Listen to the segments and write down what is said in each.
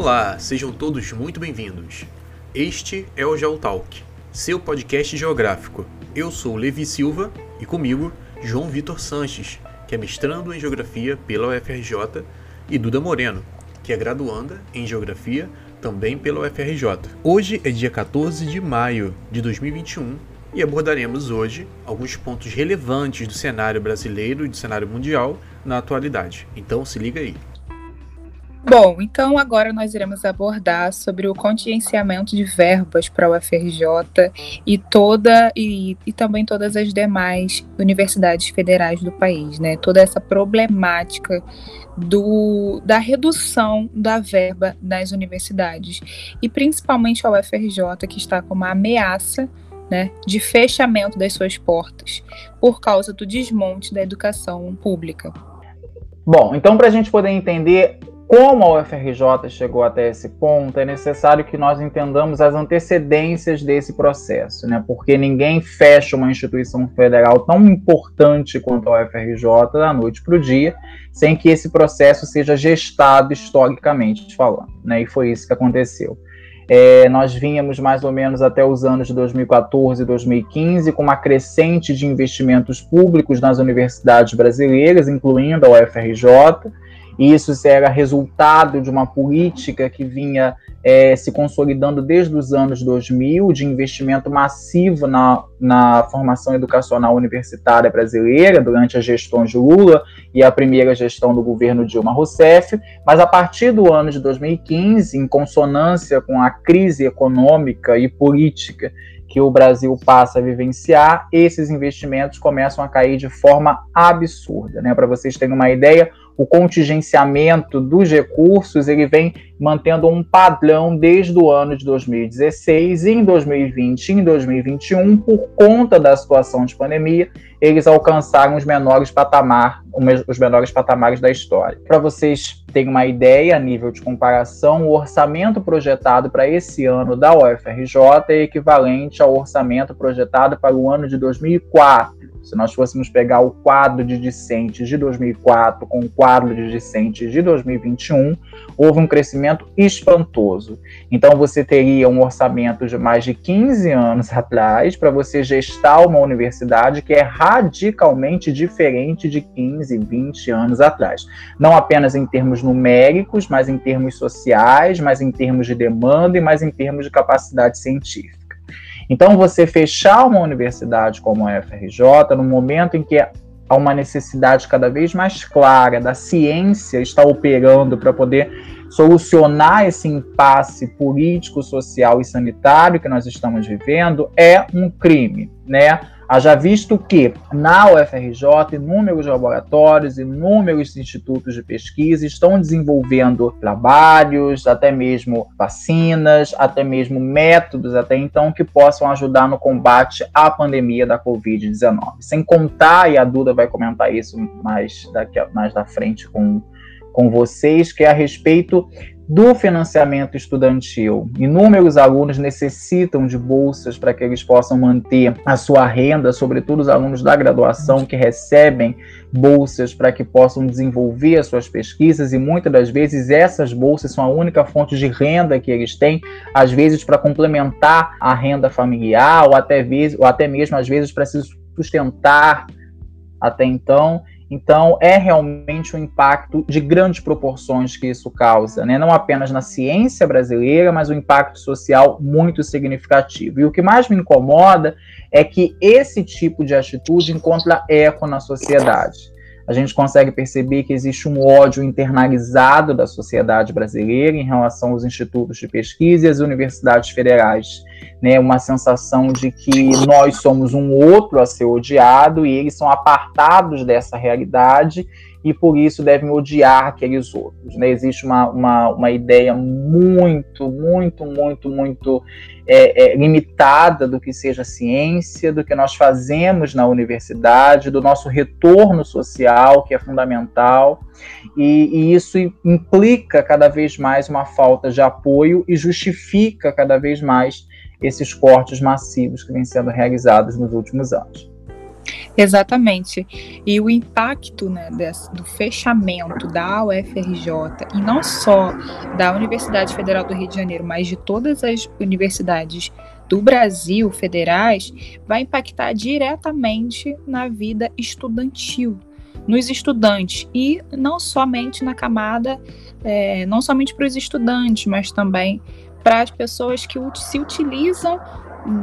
Olá, sejam todos muito bem-vindos. Este é o GeoTalk, seu podcast geográfico. Eu sou Levi Silva e comigo João Vitor Sanches, que é mestrando em Geografia pela UFRJ, e Duda Moreno, que é graduanda em Geografia também pela UFRJ. Hoje é dia 14 de maio de 2021 e abordaremos hoje alguns pontos relevantes do cenário brasileiro e do cenário mundial na atualidade. Então se liga aí. Bom, então agora nós iremos abordar sobre o contingenciamento de verbas para o UFRJ e toda e, e também todas as demais universidades federais do país, né? Toda essa problemática do, da redução da verba das universidades e principalmente a UFRJ que está com uma ameaça né, de fechamento das suas portas por causa do desmonte da educação pública. Bom, então para a gente poder entender como a UFRJ chegou até esse ponto, é necessário que nós entendamos as antecedências desse processo, né? Porque ninguém fecha uma instituição federal tão importante quanto a UFRJ da noite para o dia, sem que esse processo seja gestado historicamente falando, né? E foi isso que aconteceu. É, nós vínhamos mais ou menos até os anos de 2014 e 2015 com uma crescente de investimentos públicos nas universidades brasileiras, incluindo a UFRJ e isso era resultado de uma política que vinha é, se consolidando desde os anos 2000, de investimento massivo na, na formação educacional universitária brasileira, durante as gestões de Lula e a primeira gestão do governo Dilma Rousseff, mas a partir do ano de 2015, em consonância com a crise econômica e política que o Brasil passa a vivenciar, esses investimentos começam a cair de forma absurda. Né? Para vocês terem uma ideia, o contingenciamento dos recursos ele vem mantendo um padrão desde o ano de 2016 e em 2020 e em 2021 por conta da situação de pandemia eles alcançaram os menores patamar os menores patamares da história. Para vocês terem uma ideia a nível de comparação, o orçamento projetado para esse ano da UFRJ é equivalente ao orçamento projetado para o ano de 2004 se nós fôssemos pegar o quadro de discentes de 2004 com o quadro de discentes de 2021, houve um crescimento espantoso. Então você teria um orçamento de mais de 15 anos atrás para você gestar uma universidade que é radicalmente diferente de 15, 20 anos atrás. Não apenas em termos numéricos, mas em termos sociais, mas em termos de demanda e mais em termos de capacidade científica. Então, você fechar uma universidade como a FRJ, no momento em que há uma necessidade cada vez mais clara da ciência estar operando para poder solucionar esse impasse político, social e sanitário que nós estamos vivendo, é um crime, né? Haja visto que na UFRJ inúmeros laboratórios, inúmeros institutos de pesquisa estão desenvolvendo trabalhos, até mesmo vacinas, até mesmo métodos até então que possam ajudar no combate à pandemia da Covid-19. Sem contar, e a Duda vai comentar isso mais, daqui, mais da frente com, com vocês, que é a respeito do financiamento estudantil. Inúmeros alunos necessitam de bolsas para que eles possam manter a sua renda, sobretudo os alunos da graduação que recebem bolsas para que possam desenvolver as suas pesquisas e muitas das vezes essas bolsas são a única fonte de renda que eles têm, às vezes para complementar a renda familiar ou até, vezes, ou até mesmo às vezes para se sustentar até então. Então, é realmente um impacto de grandes proporções que isso causa, né? não apenas na ciência brasileira, mas um impacto social muito significativo. E o que mais me incomoda é que esse tipo de atitude encontra eco na sociedade a gente consegue perceber que existe um ódio internalizado da sociedade brasileira em relação aos institutos de pesquisa e às universidades federais. Né, uma sensação de que nós somos um outro a ser odiado e eles são apartados dessa realidade e por isso devem odiar aqueles outros. Né? Existe uma, uma, uma ideia muito, muito, muito, muito é, é, limitada do que seja ciência, do que nós fazemos na universidade, do nosso retorno social, que é fundamental, e, e isso implica cada vez mais uma falta de apoio e justifica cada vez mais esses cortes massivos que vêm sendo realizados nos últimos anos. Exatamente. E o impacto né, desse, do fechamento da UFRJ, e não só da Universidade Federal do Rio de Janeiro, mas de todas as universidades do Brasil federais, vai impactar diretamente na vida estudantil, nos estudantes, e não somente na camada, é, não somente para os estudantes, mas também para as pessoas que se utilizam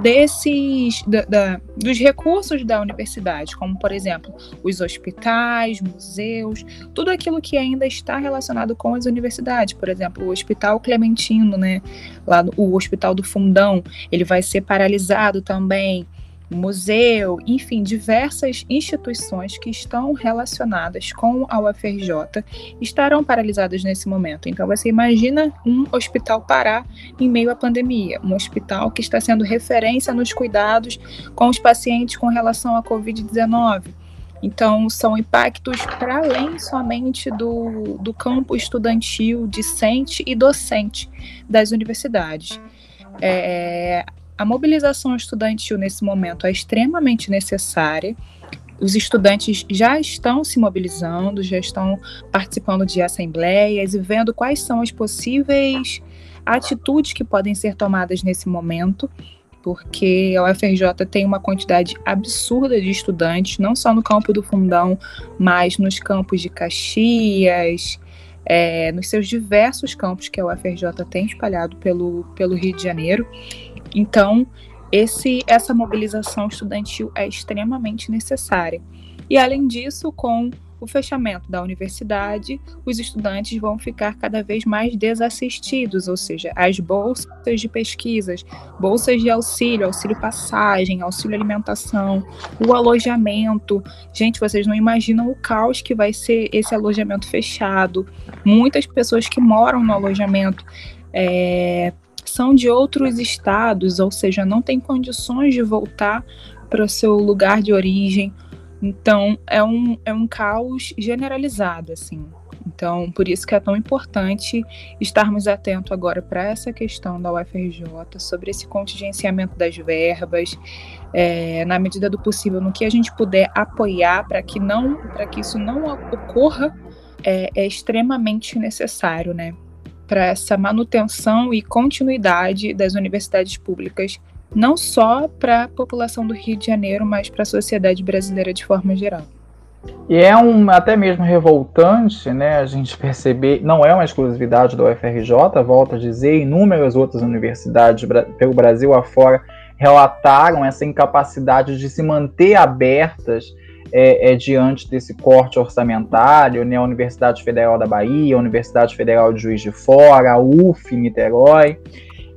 desses da, da, dos recursos da universidade, como por exemplo os hospitais, museus, tudo aquilo que ainda está relacionado com as universidades, por exemplo o Hospital Clementino, né, lá o Hospital do Fundão, ele vai ser paralisado também museu, enfim, diversas instituições que estão relacionadas com a UFRJ estarão paralisadas nesse momento. Então, você imagina um hospital parar em meio à pandemia, um hospital que está sendo referência nos cuidados com os pacientes com relação à Covid-19. Então, são impactos para além somente do, do campo estudantil, discente e docente das universidades. É, a mobilização estudantil nesse momento é extremamente necessária. Os estudantes já estão se mobilizando, já estão participando de assembleias e vendo quais são as possíveis atitudes que podem ser tomadas nesse momento, porque a UFRJ tem uma quantidade absurda de estudantes, não só no campo do Fundão, mas nos campos de Caxias, é, nos seus diversos campos que a UFRJ tem espalhado pelo, pelo Rio de Janeiro. Então, esse, essa mobilização estudantil é extremamente necessária. E, além disso, com o fechamento da universidade, os estudantes vão ficar cada vez mais desassistidos, ou seja, as bolsas de pesquisas, bolsas de auxílio, auxílio passagem, auxílio alimentação, o alojamento. Gente, vocês não imaginam o caos que vai ser esse alojamento fechado. Muitas pessoas que moram no alojamento é, são de outros estados, ou seja, não tem condições de voltar para o seu lugar de origem. Então, é um, é um caos generalizado, assim. Então, por isso que é tão importante estarmos atentos agora para essa questão da UFRJ, sobre esse contingenciamento das verbas, é, na medida do possível, no que a gente puder apoiar para que não, para que isso não ocorra, é, é extremamente necessário, né? Para essa manutenção e continuidade das universidades públicas, não só para a população do Rio de Janeiro, mas para a sociedade brasileira de forma geral. E é um até mesmo revoltante, né, a gente perceber, não é uma exclusividade da UFRJ, volto a dizer, inúmeras outras universidades pelo Brasil afora relataram essa incapacidade de se manter abertas é, é, diante desse corte orçamentário, né, a Universidade Federal da Bahia, a Universidade Federal de Juiz de Fora, a UF Niterói.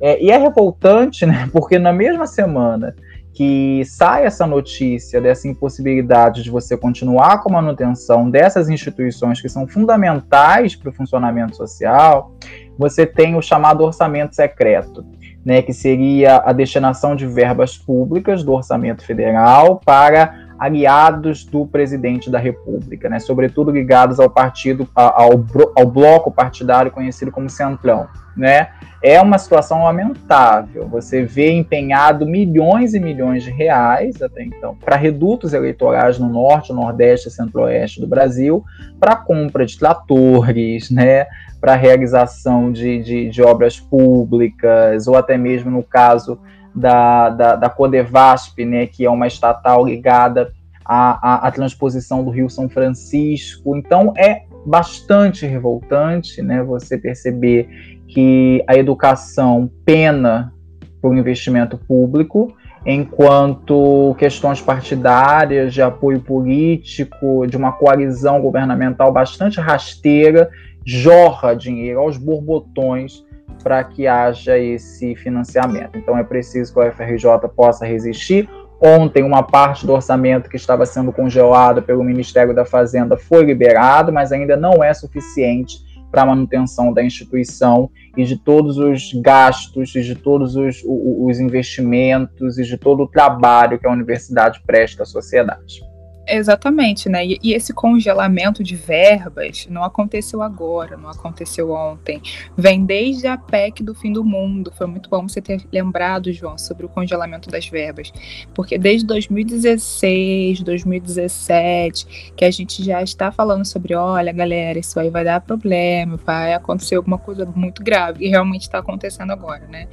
É, e é revoltante, né, porque na mesma semana que sai essa notícia dessa impossibilidade de você continuar com a manutenção dessas instituições que são fundamentais para o funcionamento social, você tem o chamado orçamento secreto, né, que seria a destinação de verbas públicas do orçamento federal para aliados do presidente da República, né, sobretudo ligados ao partido, ao, ao bloco partidário conhecido como Centrão. Né? É uma situação lamentável. Você vê empenhado milhões e milhões de reais até então para redutos eleitorais no norte, nordeste e centro-oeste do Brasil, para compra de tratores, né? para realização de, de, de obras públicas, ou até mesmo no caso da, da, da Codevasp, né, que é uma estatal ligada à, à, à, transposição do Rio São Francisco. Então é bastante revoltante né, você perceber que a educação pena por investimento público, enquanto questões partidárias, de apoio político, de uma coalizão governamental bastante rasteira, jorra dinheiro aos borbotões para que haja esse financiamento. Então é preciso que a UFRJ possa resistir. Ontem, uma parte do orçamento que estava sendo congelada pelo Ministério da Fazenda foi liberado, mas ainda não é suficiente para a manutenção da instituição e de todos os gastos, e de todos os, os investimentos e de todo o trabalho que a universidade presta à sociedade. Exatamente, né? E, e, esse congelamento de verbas não aconteceu agora, não aconteceu ontem. Vem desde a PEC do fim do mundo. Foi muito bom você ter lembrado, João, sobre o congelamento das verbas. Porque desde 2016, 2017, que a gente já está falando sobre, olha, galera, isso aí vai dar problema, vai acontecer alguma coisa muito grave. E realmente está acontecendo agora, né?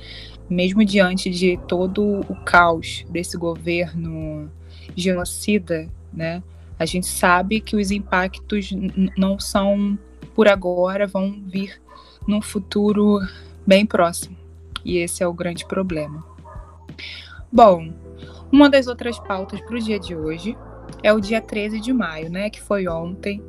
Mesmo diante de todo o caos desse governo genocida né? A gente sabe que os impactos não são por agora, vão vir num futuro bem próximo. E esse é o grande problema. Bom, uma das outras pautas para o dia de hoje é o dia 13 de maio, né, que foi ontem,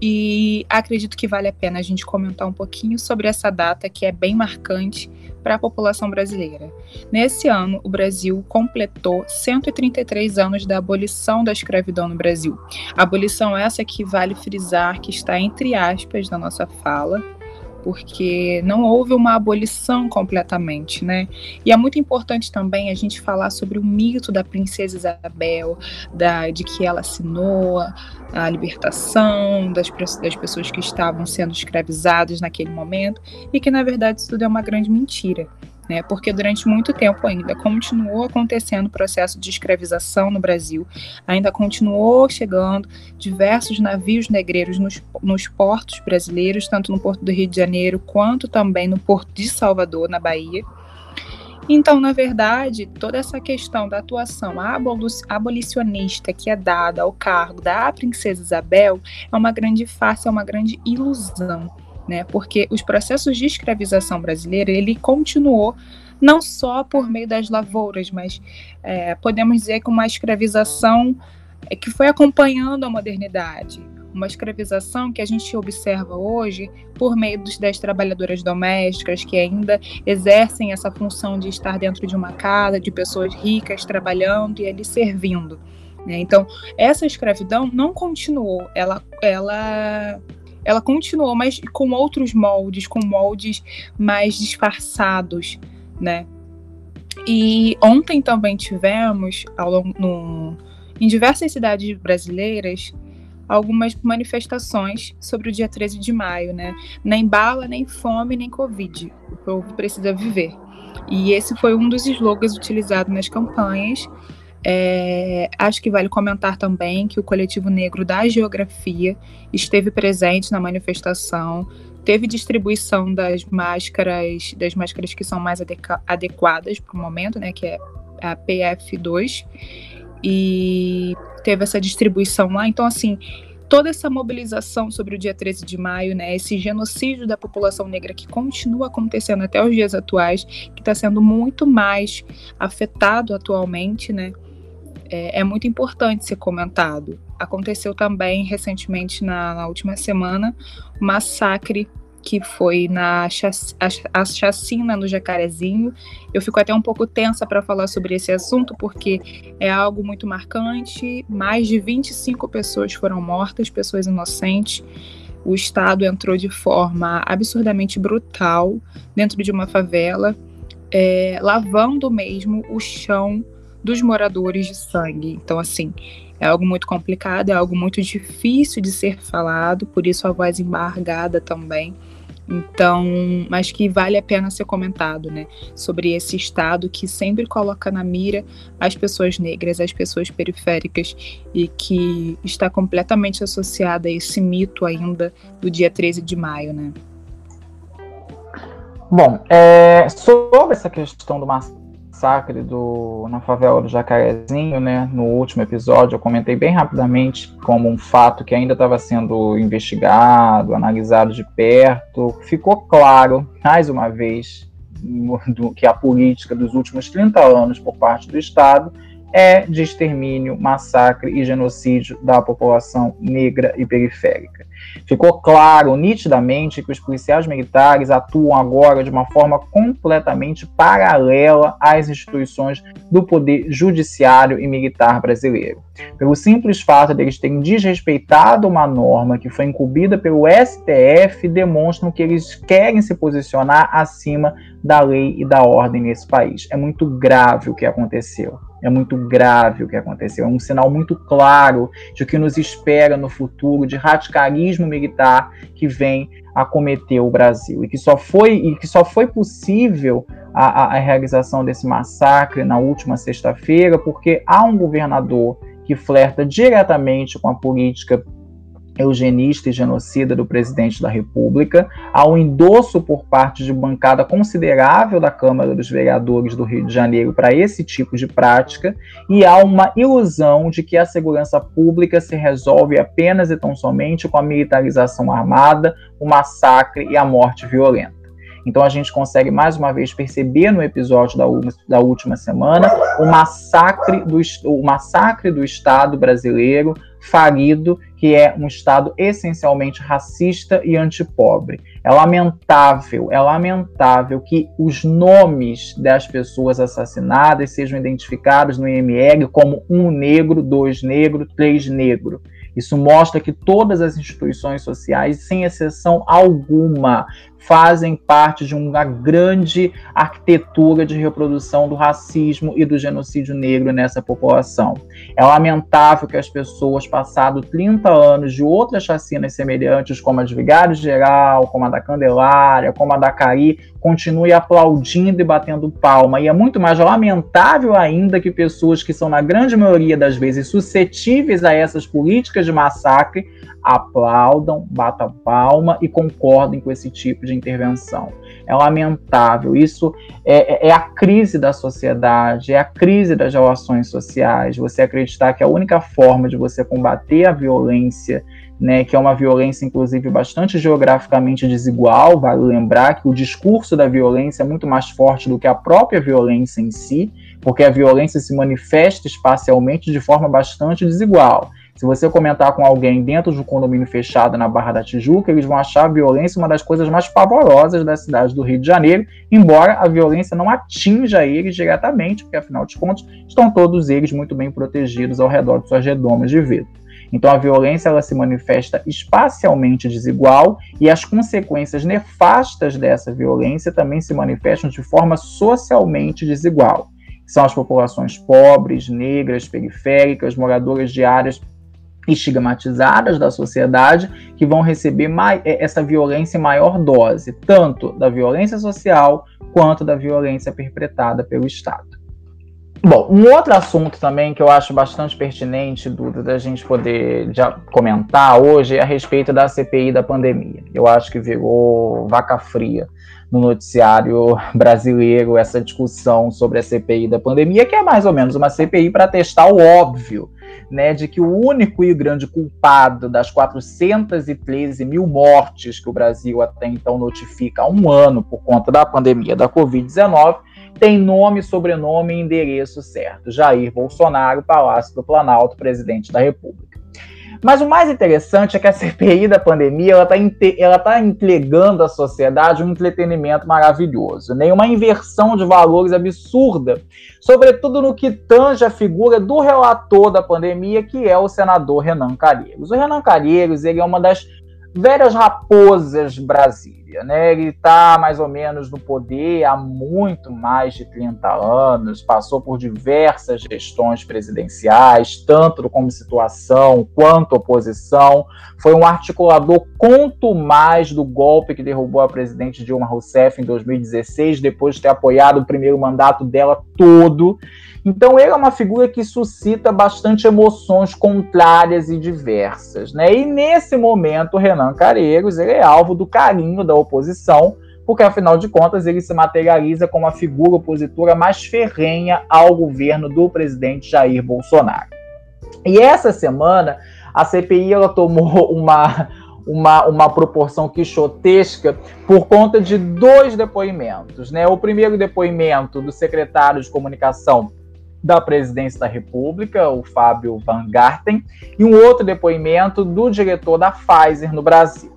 e acredito que vale a pena a gente comentar um pouquinho sobre essa data que é bem marcante para a população brasileira. Nesse ano, o Brasil completou 133 anos da abolição da escravidão no Brasil. Abolição essa que vale frisar que está entre aspas na nossa fala, porque não houve uma abolição completamente, né? E é muito importante também a gente falar sobre o mito da princesa Isabel, da, de que ela assinou a libertação das, das pessoas que estavam sendo escravizadas naquele momento e que na verdade isso tudo é uma grande mentira né? Porque durante muito tempo ainda continuou acontecendo o processo de escravização no Brasil, ainda continuou chegando diversos navios negreiros nos, nos portos brasileiros, tanto no Porto do Rio de Janeiro quanto também no Porto de Salvador, na Bahia. Então, na verdade, toda essa questão da atuação abolicionista que é dada ao cargo da princesa Isabel é uma grande farsa, é uma grande ilusão né? Porque os processos de escravização brasileira ele continuou não só por meio das lavouras, mas é, podemos dizer que uma escravização é, que foi acompanhando a modernidade, uma escravização que a gente observa hoje por meio das trabalhadoras domésticas que ainda exercem essa função de estar dentro de uma casa, de pessoas ricas trabalhando e ali servindo. Né? Então, essa escravidão não continuou, ela, ela ela continuou, mas com outros moldes, com moldes mais disfarçados, né? E ontem também tivemos, ao, no, em diversas cidades brasileiras, algumas manifestações sobre o dia 13 de maio, né? Nem bala, nem fome, nem Covid. O povo precisa viver. E esse foi um dos slogans utilizados nas campanhas é, acho que vale comentar também que o coletivo negro da geografia esteve presente na manifestação, teve distribuição das máscaras, das máscaras que são mais adequadas para o momento, né, que é a PF2, e teve essa distribuição lá. Então, assim, toda essa mobilização sobre o dia 13 de maio, né, esse genocídio da população negra que continua acontecendo até os dias atuais, que está sendo muito mais afetado atualmente, né, é, é muito importante ser comentado. Aconteceu também recentemente, na, na última semana, massacre que foi na a, a chacina no Jacarezinho. Eu fico até um pouco tensa para falar sobre esse assunto, porque é algo muito marcante. Mais de 25 pessoas foram mortas, pessoas inocentes. O Estado entrou de forma absurdamente brutal dentro de uma favela, é, lavando mesmo o chão dos moradores de sangue. Então, assim, é algo muito complicado, é algo muito difícil de ser falado, por isso a voz embargada também. Então, mas que vale a pena ser comentado, né? Sobre esse Estado que sempre coloca na mira as pessoas negras, as pessoas periféricas e que está completamente associada a esse mito ainda do dia 13 de maio, né? Bom, é, sobre essa questão do massacre do, na favela do Jacarezinho, né? No último episódio, eu comentei bem rapidamente como um fato que ainda estava sendo investigado, analisado de perto. Ficou claro, mais uma vez, do, que a política dos últimos 30 anos por parte do Estado é de extermínio, massacre e genocídio da população negra e periférica. Ficou claro nitidamente que os policiais militares atuam agora de uma forma completamente paralela às instituições do poder judiciário e militar brasileiro. Pelo simples fato de eles terem desrespeitado uma norma que foi incumbida pelo STF, demonstram que eles querem se posicionar acima da lei e da ordem nesse país. É muito grave o que aconteceu. É muito grave o que aconteceu. É um sinal muito claro de o que nos espera no futuro de radicalismo militar que vem acometer o Brasil e que só foi e que só foi possível a, a realização desse massacre na última sexta-feira porque há um governador que flerta diretamente com a política eugenista e genocida do presidente da República, um endosso por parte de bancada considerável da Câmara dos Vereadores do Rio de Janeiro para esse tipo de prática, e há uma ilusão de que a segurança pública se resolve apenas e tão somente com a militarização armada, o massacre e a morte violenta. Então a gente consegue mais uma vez perceber no episódio da, da última semana o massacre do, o massacre do Estado brasileiro falido, que é um Estado essencialmente racista e antipobre. É lamentável, é lamentável que os nomes das pessoas assassinadas sejam identificados no IML como um negro, dois negro, três negro. Isso mostra que todas as instituições sociais, sem exceção alguma, fazem parte de uma grande arquitetura de reprodução do racismo e do genocídio negro nessa população. É lamentável que as pessoas, passados 30 anos de outras chacinas semelhantes, como a de Vigário Geral, como a da Candelária, como a da Cari, continuem aplaudindo e batendo palma. E é muito mais lamentável ainda que pessoas que são, na grande maioria das vezes, suscetíveis a essas políticas de massacre aplaudam, batam palma e concordem com esse tipo de intervenção. É lamentável. Isso é, é, é, a crise da sociedade, é a crise das relações sociais. Você acreditar que a única forma de você combater a violência, né, que é uma violência, inclusive, bastante geograficamente desigual, vale lembrar que o discurso da violência é muito mais forte do que a própria violência em si, porque a violência se manifesta espacialmente de forma bastante desigual. Se você comentar com alguém dentro de um condomínio fechado na Barra da Tijuca, eles vão achar a violência uma das coisas mais pavorosas da cidade do Rio de Janeiro, embora a violência não atinja eles diretamente, porque afinal de contas estão todos eles muito bem protegidos ao redor de suas redomas de vidro. Então a violência ela se manifesta espacialmente desigual e as consequências nefastas dessa violência também se manifestam de forma socialmente desigual. São as populações pobres, negras, periféricas, moradoras de áreas estigmatizadas da sociedade que vão receber é, essa violência em maior dose, tanto da violência social quanto da violência perpetrada pelo Estado. Bom, um outro assunto também que eu acho bastante pertinente, Duda, da gente poder já comentar hoje é a respeito da CPI da pandemia. Eu acho que virou vaca fria no noticiário brasileiro essa discussão sobre a CPI da pandemia, que é mais ou menos uma CPI para testar o óbvio né, de que o único e grande culpado das 413 mil mortes que o Brasil até então notifica há um ano por conta da pandemia da Covid-19 tem nome, sobrenome e endereço certo: Jair Bolsonaro, Palácio do Planalto, presidente da República. Mas o mais interessante é que a CPI da pandemia ela está tá entregando à sociedade um entretenimento maravilhoso, né? uma inversão de valores absurda, sobretudo no que tange a figura do relator da pandemia, que é o senador Renan Calheiros. O Renan Calheiros ele é uma das velhas raposas Brasil né? Ele está mais ou menos no poder há muito mais de 30 anos, passou por diversas gestões presidenciais, tanto como situação quanto oposição. Foi um articulador quanto mais do golpe que derrubou a presidente Dilma Rousseff em 2016, depois de ter apoiado o primeiro mandato dela todo. Então ele é uma figura que suscita bastante emoções contrárias e diversas, né? E nesse momento, Renan Careiros ele é alvo do carinho da oposição, porque afinal de contas ele se materializa como a figura opositora mais ferrenha ao governo do presidente Jair Bolsonaro. E essa semana a CPI ela tomou uma uma, uma proporção quixotesca por conta de dois depoimentos. Né? O primeiro depoimento do secretário de comunicação da presidência da República, o Fábio Van Garten, e um outro depoimento do diretor da Pfizer no Brasil.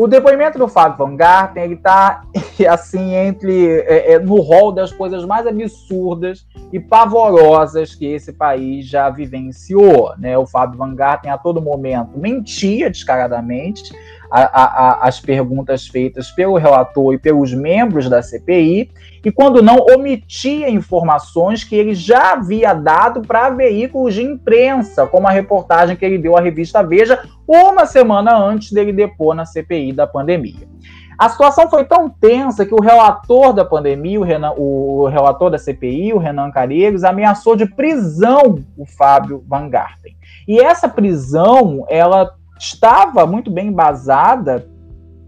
O depoimento do Fábio Van Garten ele está assim entre é, é, no rol das coisas mais absurdas e pavorosas que esse país já vivenciou. Né? O Fábio Van Garten a todo momento mentia descaradamente, a, a, as perguntas feitas pelo relator e pelos membros da CPI, e quando não, omitia informações que ele já havia dado para veículos de imprensa, como a reportagem que ele deu à revista Veja uma semana antes dele depor na CPI da pandemia. A situação foi tão tensa que o relator da pandemia, o, Renan, o relator da CPI, o Renan Calheiros, ameaçou de prisão o Fábio Van Garten. E essa prisão, ela estava muito bem embasada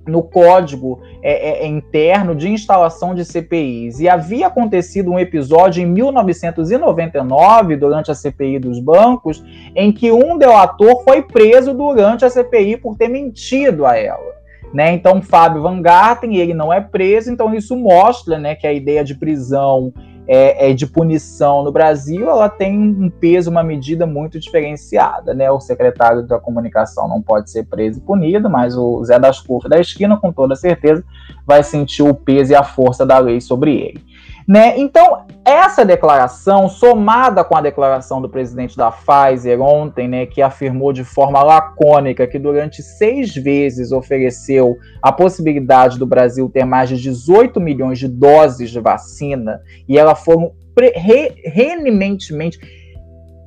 no código é, é, interno de instalação de CPIs. E havia acontecido um episódio em 1999, durante a CPI dos bancos, em que um delator foi preso durante a CPI por ter mentido a ela. Né? Então, Fábio Van Garten, ele não é preso, então isso mostra né, que a ideia de prisão é, é, de punição no Brasil, ela tem um peso, uma medida muito diferenciada. Né? O secretário da comunicação não pode ser preso e punido, mas o Zé das Curvas da esquina, com toda certeza, vai sentir o peso e a força da lei sobre ele. Né? Então, essa declaração, somada com a declaração do presidente da Pfizer ontem, né, que afirmou de forma lacônica que durante seis vezes ofereceu a possibilidade do Brasil ter mais de 18 milhões de doses de vacina e elas foram re,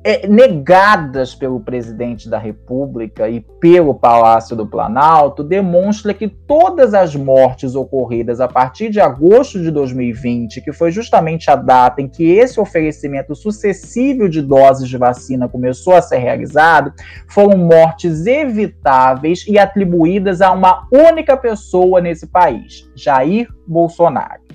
é, negadas pelo presidente da República e pelo Palácio do Planalto demonstra que todas as mortes ocorridas a partir de agosto de 2020, que foi justamente a data em que esse oferecimento sucessivo de doses de vacina começou a ser realizado, foram mortes evitáveis e atribuídas a uma única pessoa nesse país, Jair Bolsonaro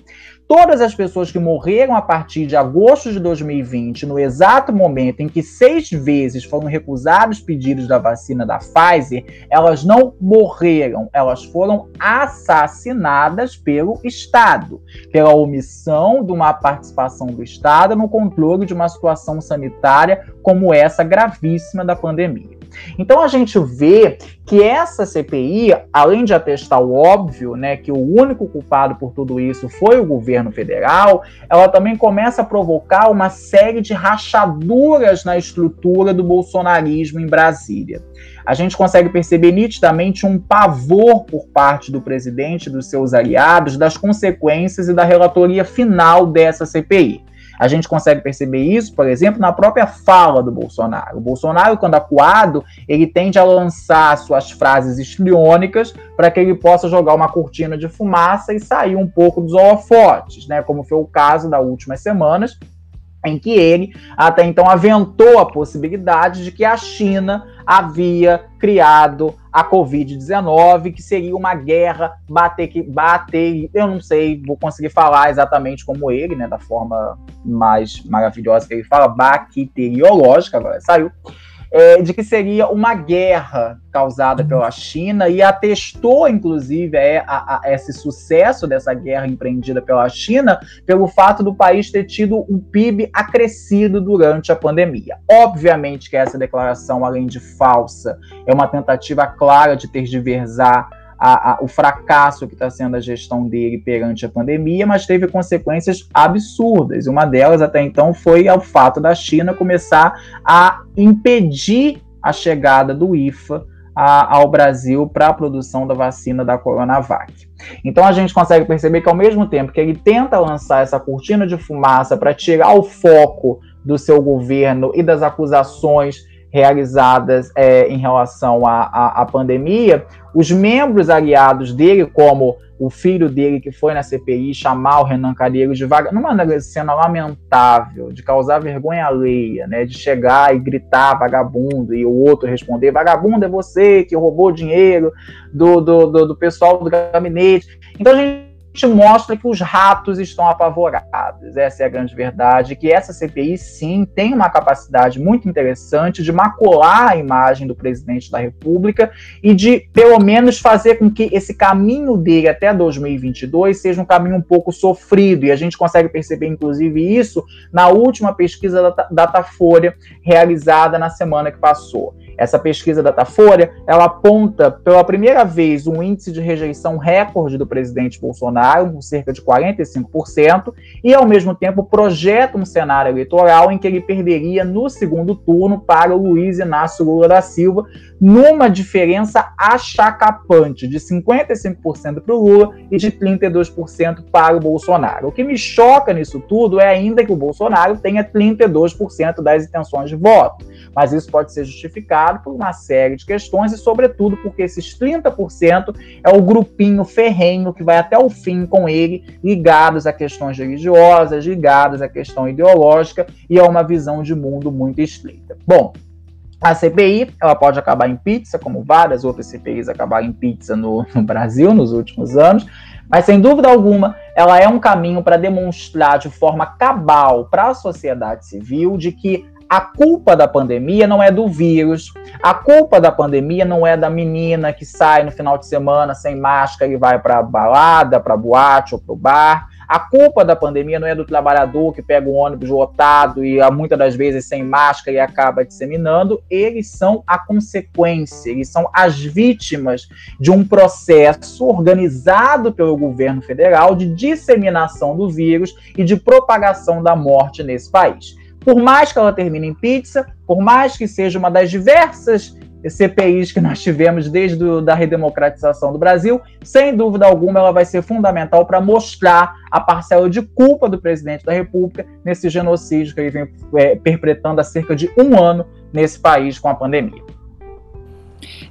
todas as pessoas que morreram a partir de agosto de 2020, no exato momento em que seis vezes foram recusados pedidos da vacina da Pfizer, elas não morreram, elas foram assassinadas pelo Estado, pela omissão de uma participação do Estado no controle de uma situação sanitária como essa gravíssima da pandemia. Então a gente vê que essa CPI, além de atestar o óbvio, né, que o único culpado por tudo isso foi o governo federal, ela também começa a provocar uma série de rachaduras na estrutura do bolsonarismo em Brasília. A gente consegue perceber nitidamente um pavor por parte do presidente e dos seus aliados das consequências e da relatoria final dessa CPI. A gente consegue perceber isso, por exemplo, na própria fala do Bolsonaro. O Bolsonaro, quando acuado, ele tende a lançar suas frases histriônicas para que ele possa jogar uma cortina de fumaça e sair um pouco dos holofotes, né? Como foi o caso das últimas semanas, em que ele até então aventou a possibilidade de que a China havia criado a Covid-19, que seria uma guerra bater que bater, eu não sei, vou conseguir falar exatamente como ele, né, da forma mais maravilhosa que ele fala, bacteriológica, agora saiu é, de que seria uma guerra causada pela China e atestou, inclusive, é, a, a, esse sucesso dessa guerra empreendida pela China pelo fato do país ter tido um PIB acrescido durante a pandemia. Obviamente que essa declaração, além de falsa, é uma tentativa clara de tergiversar a, a, o fracasso que está sendo a gestão dele perante a pandemia, mas teve consequências absurdas. Uma delas, até então, foi o fato da China começar a impedir a chegada do IFA a, ao Brasil para a produção da vacina da Coronavac. Então a gente consegue perceber que, ao mesmo tempo que ele tenta lançar essa cortina de fumaça para tirar o foco do seu governo e das acusações realizadas é, em relação à, à, pandemia, os membros aliados dele, como o filho dele que foi na CPI chamar o Renan Calheiros de vaga, numa cena lamentável, de causar vergonha alheia, né, de chegar e gritar vagabundo e o outro responder vagabundo é você que roubou dinheiro do, do, do, do pessoal do gabinete. Então a gente gente mostra que os ratos estão apavorados. Essa é a grande verdade, que essa CPI sim tem uma capacidade muito interessante de macular a imagem do presidente da República e de pelo menos fazer com que esse caminho dele até 2022 seja um caminho um pouco sofrido. E a gente consegue perceber inclusive isso na última pesquisa da Datafolha realizada na semana que passou. Essa pesquisa da Datafolha, ela aponta pela primeira vez um índice de rejeição recorde do presidente Bolsonaro, com cerca de 45%, e ao mesmo tempo projeta um cenário eleitoral em que ele perderia no segundo turno para o Luiz Inácio Lula da Silva, numa diferença achacapante de 55% para o Lula e de 32% para o Bolsonaro. O que me choca nisso tudo é ainda que o Bolsonaro tenha 32% das intenções de voto, mas isso pode ser justificado por uma série de questões e, sobretudo, porque esses 30% é o grupinho ferrenho que vai até o fim com ele, ligados a questões religiosas, ligados à questão ideológica e a uma visão de mundo muito estreita. Bom, a CPI ela pode acabar em pizza, como várias outras CPIs acabaram em pizza no, no Brasil nos últimos anos, mas sem dúvida alguma ela é um caminho para demonstrar de forma cabal para a sociedade civil de que a culpa da pandemia não é do vírus, a culpa da pandemia não é da menina que sai no final de semana sem máscara e vai para balada, para boate ou para o bar. A culpa da pandemia não é do trabalhador que pega o ônibus lotado e muitas das vezes sem máscara e acaba disseminando. Eles são a consequência, eles são as vítimas de um processo organizado pelo governo federal de disseminação do vírus e de propagação da morte nesse país. Por mais que ela termine em pizza, por mais que seja uma das diversas CPIs que nós tivemos desde a redemocratização do Brasil, sem dúvida alguma ela vai ser fundamental para mostrar a parcela de culpa do presidente da República nesse genocídio que ele vem é, perpetrando há cerca de um ano nesse país com a pandemia.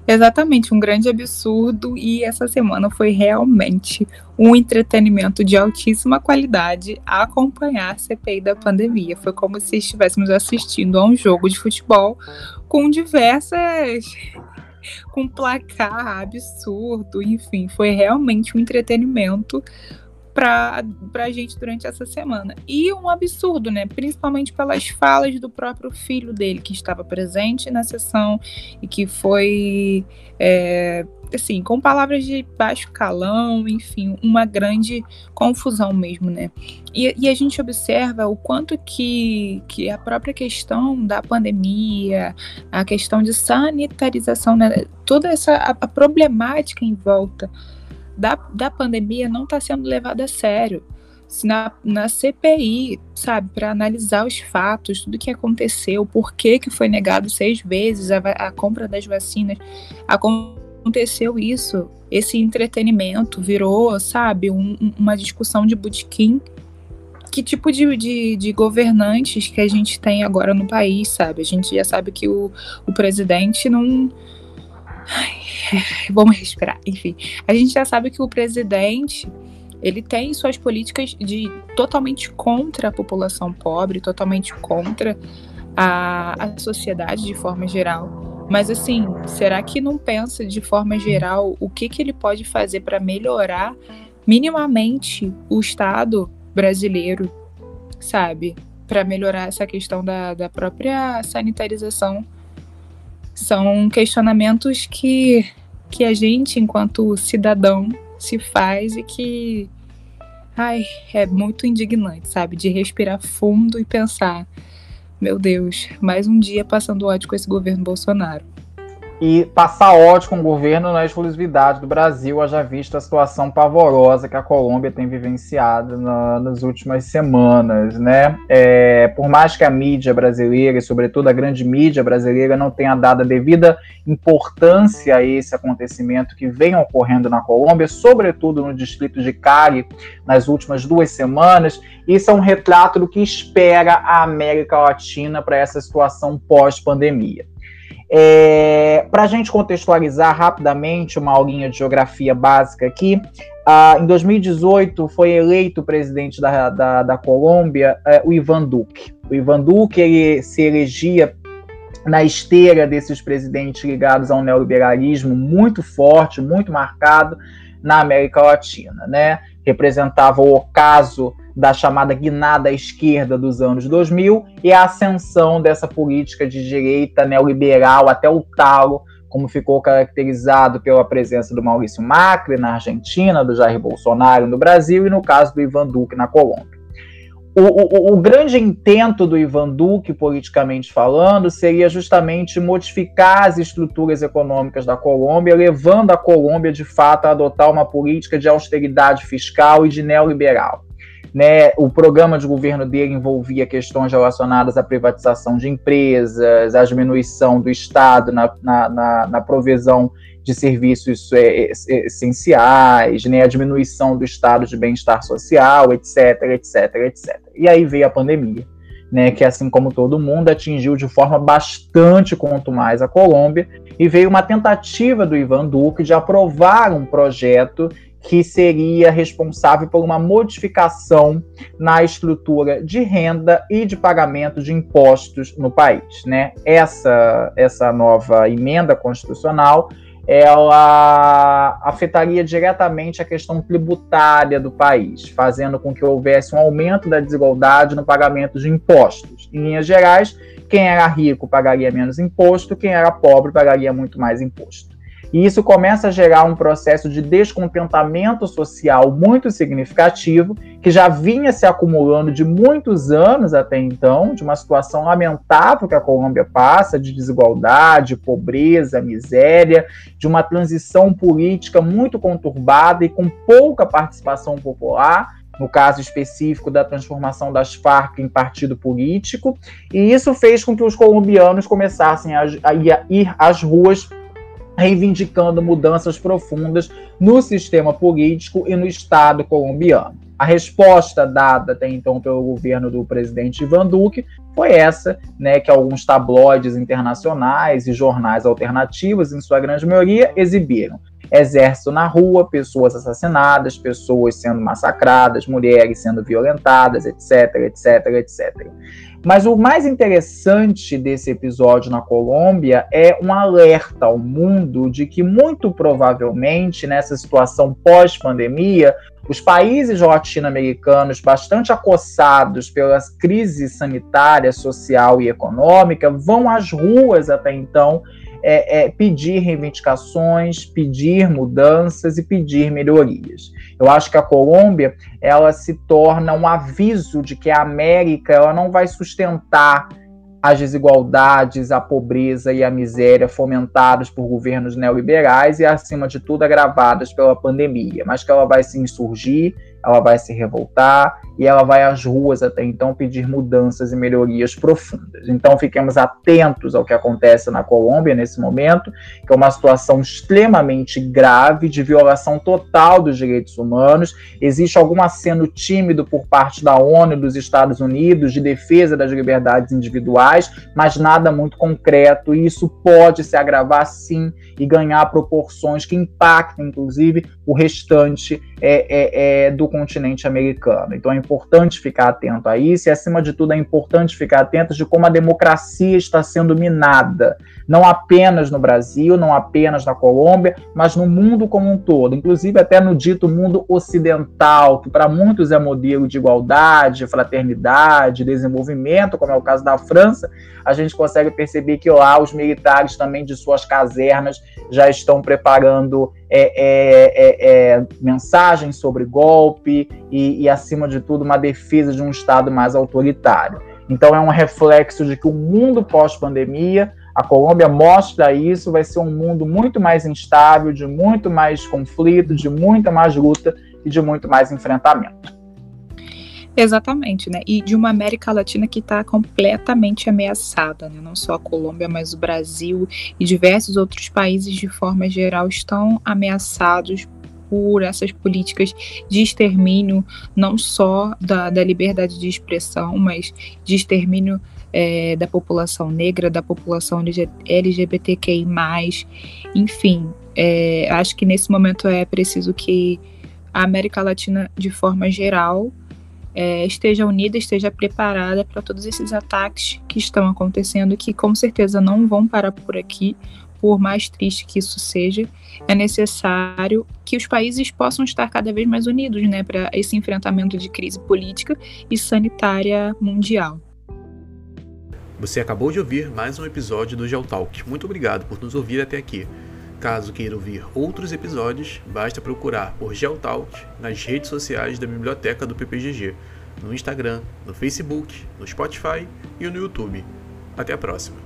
Exatamente, um grande absurdo e essa semana foi realmente um entretenimento de altíssima qualidade a acompanhar a CPI da pandemia. Foi como se estivéssemos assistindo a um jogo de futebol com diversas com placar absurdo, enfim, foi realmente um entretenimento para a gente durante essa semana. E um absurdo, né? Principalmente pelas falas do próprio filho dele, que estava presente na sessão e que foi, é, assim, com palavras de baixo calão, enfim, uma grande confusão mesmo, né? E, e, a gente observa o quanto que, que a própria questão da pandemia, a questão de sanitarização, né? toda essa a, a problemática em volta da, da pandemia não está sendo levada a sério. Na, na CPI, sabe, para analisar os fatos, tudo que aconteceu, por que, que foi negado seis vezes a, a compra das vacinas, aconteceu isso, esse entretenimento virou, sabe, um, uma discussão de botequim. Que tipo de, de, de, governantes que a gente tem agora no país, sabe? A gente já sabe que o, o presidente não, Ai, vamos respirar. Enfim, a gente já sabe que o presidente ele tem suas políticas de totalmente contra a população pobre, totalmente contra a, a sociedade de forma geral. Mas assim, será que não pensa de forma geral o que, que ele pode fazer para melhorar minimamente o Estado brasileiro, sabe? Para melhorar essa questão da, da própria sanitarização são questionamentos que, que a gente, enquanto cidadão, se faz e que ai, é muito indignante, sabe? De respirar fundo e pensar: meu Deus, mais um dia passando ódio com esse governo Bolsonaro e passar ódio com o governo na exclusividade do Brasil, haja visto a situação pavorosa que a Colômbia tem vivenciado na, nas últimas semanas, né? É, por mais que a mídia brasileira, e sobretudo a grande mídia brasileira, não tenha dado a devida importância a esse acontecimento que vem ocorrendo na Colômbia, sobretudo no distrito de Cali, nas últimas duas semanas, isso é um retrato do que espera a América Latina para essa situação pós-pandemia. É, Para a gente contextualizar rapidamente uma aulinha de geografia básica aqui, uh, em 2018 foi eleito presidente da, da, da Colômbia uh, o Ivan Duque. O Ivan Duque ele se elegia na esteira desses presidentes ligados ao neoliberalismo muito forte, muito marcado na América Latina, né? Representava o ocaso da chamada guinada à esquerda dos anos 2000 e a ascensão dessa política de direita neoliberal até o talo, como ficou caracterizado pela presença do Maurício Macri na Argentina, do Jair Bolsonaro no Brasil e no caso do Ivan Duque na Colômbia. O, o, o, grande intento do Ivan Duque, politicamente falando, seria justamente modificar as estruturas econômicas da Colômbia, levando a Colômbia, de fato, a adotar uma política de austeridade fiscal e de neoliberal. Né, o programa de governo dele envolvia questões relacionadas à privatização de empresas, à diminuição do Estado na, na, na, na provisão de serviços é, é, essenciais, né, a diminuição do estado de bem-estar social, etc, etc, etc. E aí veio a pandemia, né, que assim como todo mundo atingiu de forma bastante quanto mais a Colômbia, e veio uma tentativa do Ivan Duque de aprovar um projeto que seria responsável por uma modificação na estrutura de renda e de pagamento de impostos no país. Né? Essa, essa nova emenda constitucional ela afetaria diretamente a questão tributária do país, fazendo com que houvesse um aumento da desigualdade no pagamento de impostos. Em linhas gerais, quem era rico pagaria menos imposto, quem era pobre pagaria muito mais imposto. E isso começa a gerar um processo de descontentamento social muito significativo, que já vinha se acumulando de muitos anos até então, de uma situação lamentável que a Colômbia passa, de desigualdade, pobreza, miséria, de uma transição política muito conturbada e com pouca participação popular no caso específico da transformação das Farc em partido político, e isso fez com que os colombianos começassem a, a ir às ruas reivindicando mudanças profundas no sistema político e no Estado colombiano. A resposta dada até então pelo governo do presidente Ivan Duque foi essa, né, que alguns tabloides internacionais e jornais alternativos, em sua grande maioria, exibiram. Exército na rua, pessoas assassinadas, pessoas sendo massacradas, mulheres sendo violentadas, etc, etc, etc. Mas o mais interessante desse episódio na Colômbia é um alerta ao mundo de que, muito provavelmente, nessa situação pós-pandemia, os países latino-americanos, bastante acossados pelas crises sanitária, social e econômica, vão às ruas até então é, é, pedir reivindicações, pedir mudanças e pedir melhorias. Eu acho que a Colômbia ela se torna um aviso de que a América ela não vai sustentar as desigualdades, a pobreza e a miséria fomentadas por governos neoliberais e, acima de tudo, agravadas pela pandemia, mas que ela vai se insurgir, ela vai se revoltar e ela vai às ruas até então pedir mudanças e melhorias profundas. Então fiquemos atentos ao que acontece na Colômbia nesse momento, que é uma situação extremamente grave de violação total dos direitos humanos. Existe algum aceno tímido por parte da ONU e dos Estados Unidos de defesa das liberdades individuais, mas nada muito concreto, e isso pode se agravar sim e ganhar proporções que impactem, inclusive, o restante é, é, é, do continente americano. Então é importante ficar atento a isso e, acima de tudo, é importante ficar atento de como a democracia está sendo minada, não apenas no Brasil, não apenas na Colômbia, mas no mundo como um todo, inclusive até no dito mundo ocidental, que para muitos é modelo de igualdade, fraternidade, desenvolvimento, como é o caso da França, a gente consegue perceber que lá os militares também de suas casernas já estão preparando é, é, é, é, mensagens sobre golpe e, e, acima de tudo, uma defesa de um Estado mais autoritário. Então, é um reflexo de que o mundo pós-pandemia, a Colômbia mostra isso, vai ser um mundo muito mais instável, de muito mais conflito, de muita mais luta e de muito mais enfrentamento. Exatamente, né? E de uma América Latina que está completamente ameaçada, né? Não só a Colômbia, mas o Brasil e diversos outros países de forma geral estão ameaçados por essas políticas de extermínio, não só da, da liberdade de expressão, mas de extermínio é, da população negra, da população LGBTQI. Enfim, é, acho que nesse momento é preciso que a América Latina, de forma geral, é, esteja unida, esteja preparada para todos esses ataques que estão acontecendo, que com certeza não vão parar por aqui, por mais triste que isso seja, é necessário que os países possam estar cada vez mais unidos né, para esse enfrentamento de crise política e sanitária mundial. Você acabou de ouvir mais um episódio do Geotalk. Muito obrigado por nos ouvir até aqui. Caso queira ouvir outros episódios, basta procurar por Geotalk nas redes sociais da biblioteca do PPGG, no Instagram, no Facebook, no Spotify e no YouTube. Até a próxima!